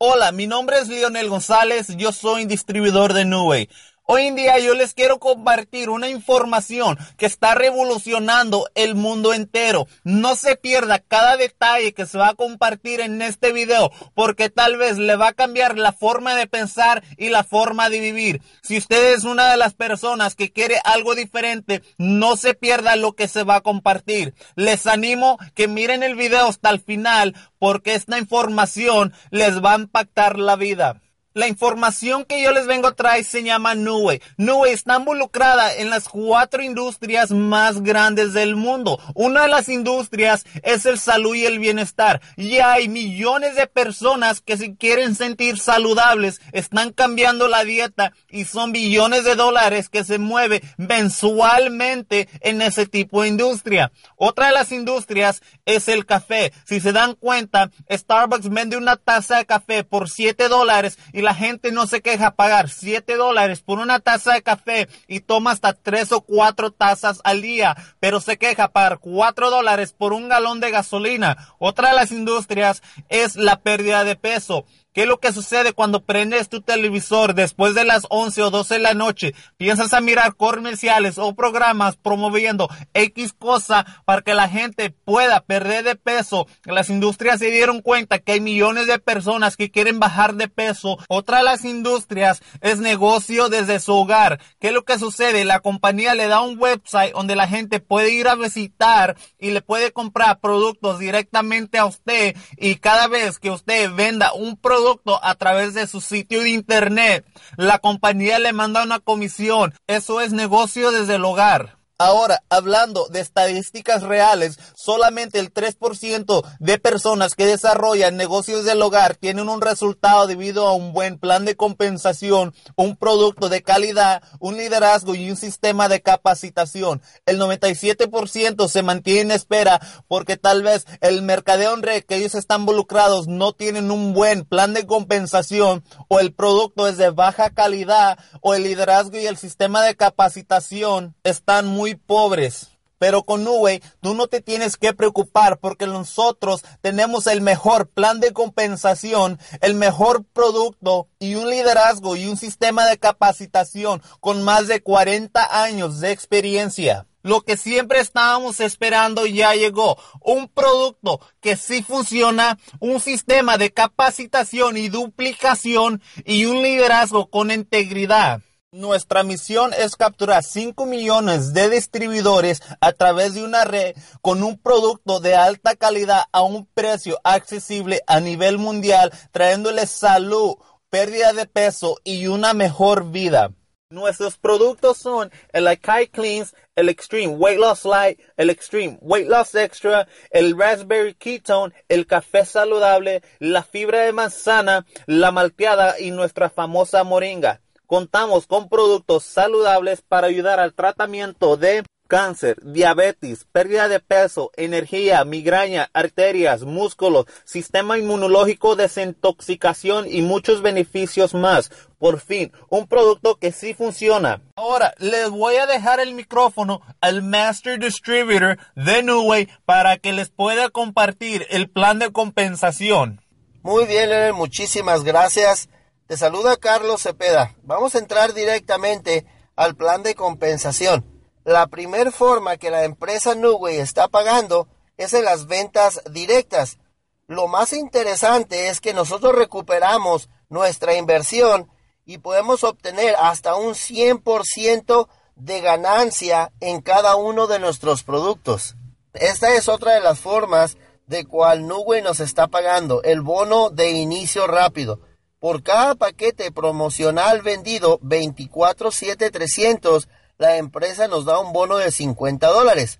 Hola, mi nombre es Lionel González, yo soy distribuidor de Nube. Hoy en día yo les quiero compartir una información que está revolucionando el mundo entero. No se pierda cada detalle que se va a compartir en este video porque tal vez le va a cambiar la forma de pensar y la forma de vivir. Si usted es una de las personas que quiere algo diferente, no se pierda lo que se va a compartir. Les animo que miren el video hasta el final porque esta información les va a impactar la vida. La información que yo les vengo a traer se llama Nube. Nube está involucrada en las cuatro industrias más grandes del mundo. Una de las industrias es el salud y el bienestar. Y hay millones de personas que si quieren sentir saludables están cambiando la dieta y son billones de dólares que se mueve mensualmente en ese tipo de industria. Otra de las industrias es el café. Si se dan cuenta, Starbucks vende una taza de café por 7 dólares y la gente no se queja pagar 7 dólares por una taza de café y toma hasta 3 o 4 tazas al día, pero se queja pagar 4 dólares por un galón de gasolina. Otra de las industrias es la pérdida de peso. ¿Qué es lo que sucede cuando prendes tu televisor después de las 11 o 12 de la noche? Piensas a mirar comerciales o programas promoviendo X cosa para que la gente pueda perder de peso. Las industrias se dieron cuenta que hay millones de personas que quieren bajar de peso. Otra de las industrias es negocio desde su hogar. ¿Qué es lo que sucede? La compañía le da un website donde la gente puede ir a visitar y le puede comprar productos directamente a usted y cada vez que usted venda un producto a través de su sitio de internet. La compañía le manda una comisión. Eso es negocio desde el hogar. Ahora, hablando de estadísticas reales, solamente el 3% de personas que desarrollan negocios del hogar tienen un resultado debido a un buen plan de compensación, un producto de calidad, un liderazgo y un sistema de capacitación. El 97% se mantiene en espera porque tal vez el mercadeo en red que ellos están involucrados no tienen un buen plan de compensación o el producto es de baja calidad o el liderazgo y el sistema de capacitación están muy pobres. Pero con Nube tú no te tienes que preocupar porque nosotros tenemos el mejor plan de compensación, el mejor producto y un liderazgo y un sistema de capacitación con más de 40 años de experiencia. Lo que siempre estábamos esperando ya llegó. Un producto que sí funciona, un sistema de capacitación y duplicación y un liderazgo con integridad. Nuestra misión es capturar 5 millones de distribuidores a través de una red con un producto de alta calidad a un precio accesible a nivel mundial, trayéndoles salud, pérdida de peso y una mejor vida. Nuestros productos son el Akai Cleans, el Extreme Weight Loss Light, el Extreme Weight Loss Extra, el Raspberry Ketone, el café saludable, la fibra de manzana, la malteada y nuestra famosa moringa. Contamos con productos saludables para ayudar al tratamiento de cáncer, diabetes, pérdida de peso, energía, migraña, arterias, músculos, sistema inmunológico, desintoxicación y muchos beneficios más. Por fin, un producto que sí funciona. Ahora, les voy a dejar el micrófono al Master Distributor de Newway para que les pueda compartir el plan de compensación. Muy bien, muchísimas gracias. Te saluda Carlos Cepeda. Vamos a entrar directamente al plan de compensación. La primera forma que la empresa Newway está pagando es en las ventas directas. Lo más interesante es que nosotros recuperamos nuestra inversión y podemos obtener hasta un 100% de ganancia en cada uno de nuestros productos. Esta es otra de las formas de cual Newway nos está pagando, el bono de inicio rápido. Por cada paquete promocional vendido 24-7-300, la empresa nos da un bono de 50 dólares.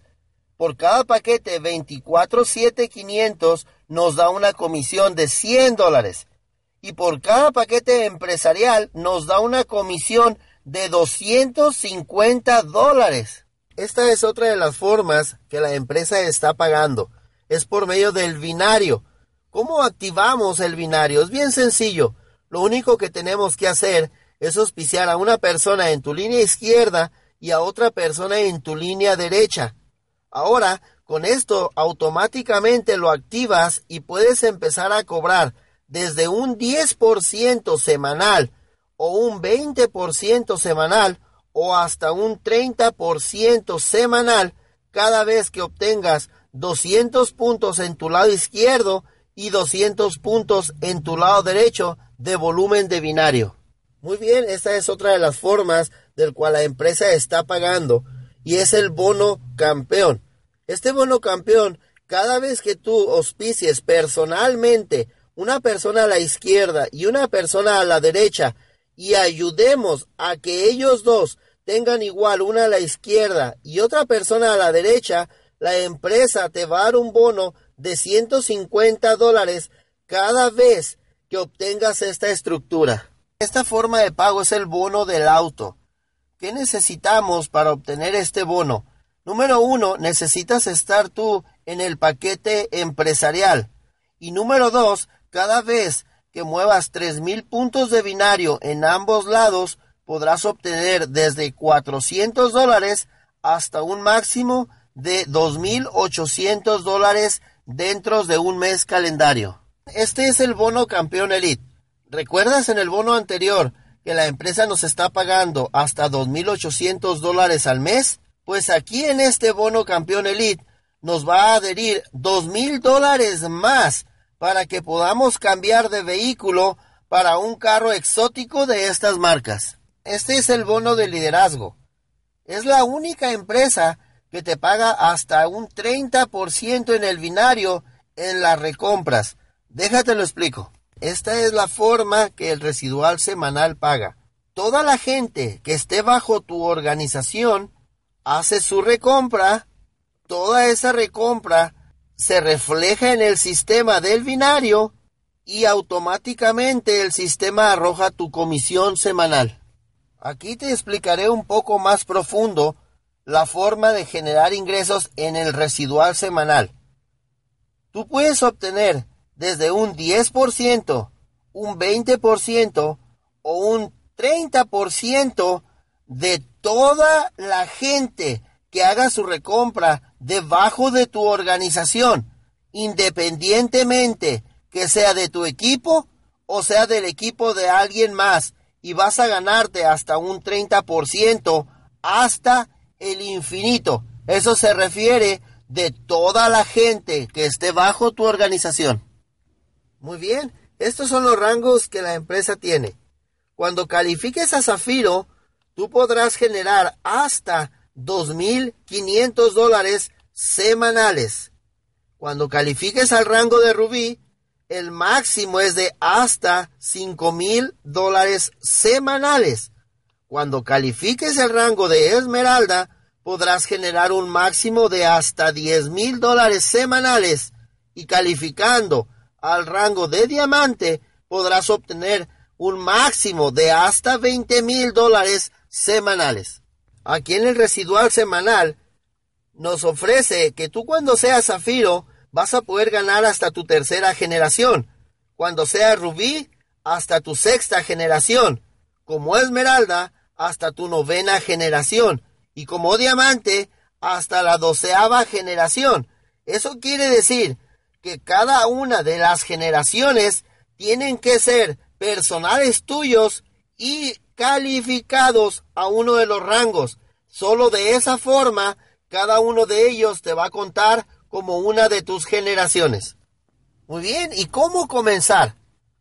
por cada paquete 247500 nos da una comisión de 100 dólares. Y por cada paquete empresarial nos da una comisión de 250 dólares. Esta es otra de las formas que la empresa está pagando. Es por medio del binario. ¿Cómo activamos el binario? Es bien sencillo. Lo único que tenemos que hacer es auspiciar a una persona en tu línea izquierda y a otra persona en tu línea derecha. Ahora, con esto automáticamente lo activas y puedes empezar a cobrar desde un 10% semanal o un 20% semanal o hasta un 30% semanal cada vez que obtengas 200 puntos en tu lado izquierdo y 200 puntos en tu lado derecho de volumen de binario. Muy bien, esta es otra de las formas del cual la empresa está pagando y es el bono campeón. Este bono campeón, cada vez que tú auspicies personalmente una persona a la izquierda y una persona a la derecha y ayudemos a que ellos dos tengan igual una a la izquierda y otra persona a la derecha, la empresa te va a dar un bono de 150 dólares cada vez que obtengas esta estructura. Esta forma de pago es el bono del auto. ¿Qué necesitamos para obtener este bono? Número uno, necesitas estar tú en el paquete empresarial. Y número dos, cada vez que muevas tres mil puntos de binario en ambos lados, podrás obtener desde 400 dólares hasta un máximo de 2.800 dólares dentro de un mes calendario. Este es el bono campeón elite. ¿Recuerdas en el bono anterior que la empresa nos está pagando hasta 2.800 dólares al mes? Pues aquí en este bono campeón elite nos va a adherir 2.000 dólares más para que podamos cambiar de vehículo para un carro exótico de estas marcas. Este es el bono de liderazgo. Es la única empresa que te paga hasta un 30% en el binario en las recompras. Déjate lo explico. Esta es la forma que el residual semanal paga. Toda la gente que esté bajo tu organización hace su recompra, toda esa recompra se refleja en el sistema del binario y automáticamente el sistema arroja tu comisión semanal. Aquí te explicaré un poco más profundo la forma de generar ingresos en el residual semanal. Tú puedes obtener desde un 10%, un 20% o un 30% de toda la gente que haga su recompra debajo de tu organización, independientemente que sea de tu equipo o sea del equipo de alguien más, y vas a ganarte hasta un 30% hasta el infinito. Eso se refiere de toda la gente que esté bajo tu organización. Muy bien, estos son los rangos que la empresa tiene. Cuando califiques a Zafiro, tú podrás generar hasta 2.500 dólares semanales. Cuando califiques al rango de Rubí, el máximo es de hasta 5.000 dólares semanales. Cuando califiques el rango de Esmeralda, podrás generar un máximo de hasta 10.000 dólares semanales y calificando al rango de diamante podrás obtener un máximo de hasta 20 mil dólares semanales. Aquí en el residual semanal nos ofrece que tú cuando seas zafiro vas a poder ganar hasta tu tercera generación, cuando seas rubí hasta tu sexta generación, como esmeralda hasta tu novena generación y como diamante hasta la doceava generación. Eso quiere decir que cada una de las generaciones tienen que ser personales tuyos y calificados a uno de los rangos. Solo de esa forma, cada uno de ellos te va a contar como una de tus generaciones. Muy bien, ¿y cómo comenzar?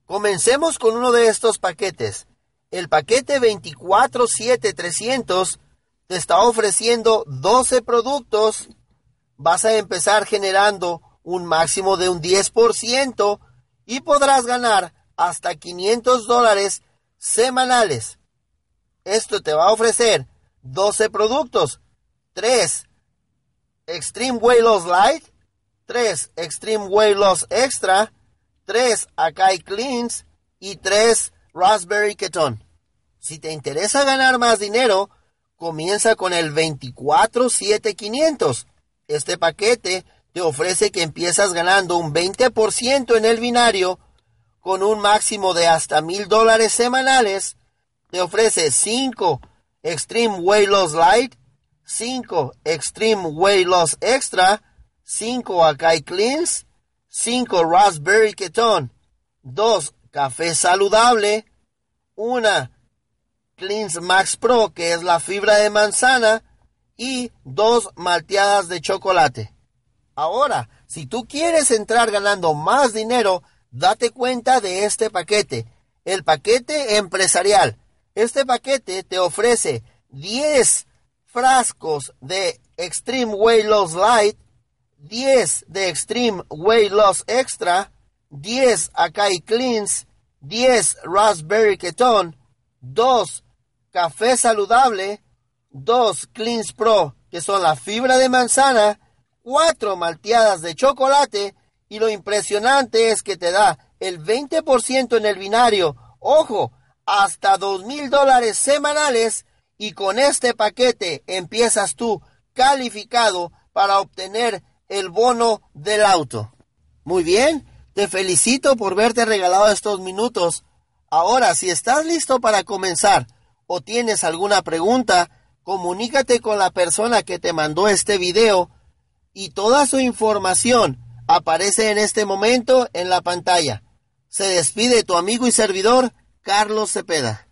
Comencemos con uno de estos paquetes. El paquete 247-300 te está ofreciendo 12 productos. Vas a empezar generando un máximo de un 10% y podrás ganar hasta 500 dólares semanales. Esto te va a ofrecer 12 productos, 3 Extreme Weight Loss Light, 3 Extreme Weight Loss Extra, 3 Akai Cleans y 3 Raspberry Ketone. Si te interesa ganar más dinero, comienza con el 247500. Este paquete te ofrece que empiezas ganando un 20% en el binario con un máximo de hasta mil dólares semanales. Te ofrece 5 Extreme Weight Loss Light, 5 Extreme Weight Loss Extra, 5 Akai Cleans, 5 Raspberry Ketone, 2 Café Saludable, 1 Cleans Max Pro, que es la fibra de manzana, y dos malteadas de chocolate. Ahora, si tú quieres entrar ganando más dinero, date cuenta de este paquete, el paquete empresarial. Este paquete te ofrece 10 frascos de Extreme Weight Loss Light, 10 de Extreme Weight Loss Extra, 10 Akai Cleans, 10 Raspberry Ketone, 2 café saludable, dos Cleans Pro, que son la fibra de manzana, cuatro malteadas de chocolate, y lo impresionante es que te da el 20% en el binario, ojo, hasta dos mil dólares semanales, y con este paquete empiezas tú calificado para obtener el bono del auto. Muy bien, te felicito por verte regalado estos minutos. Ahora, si estás listo para comenzar, o tienes alguna pregunta, comunícate con la persona que te mandó este video y toda su información aparece en este momento en la pantalla. Se despide tu amigo y servidor, Carlos Cepeda.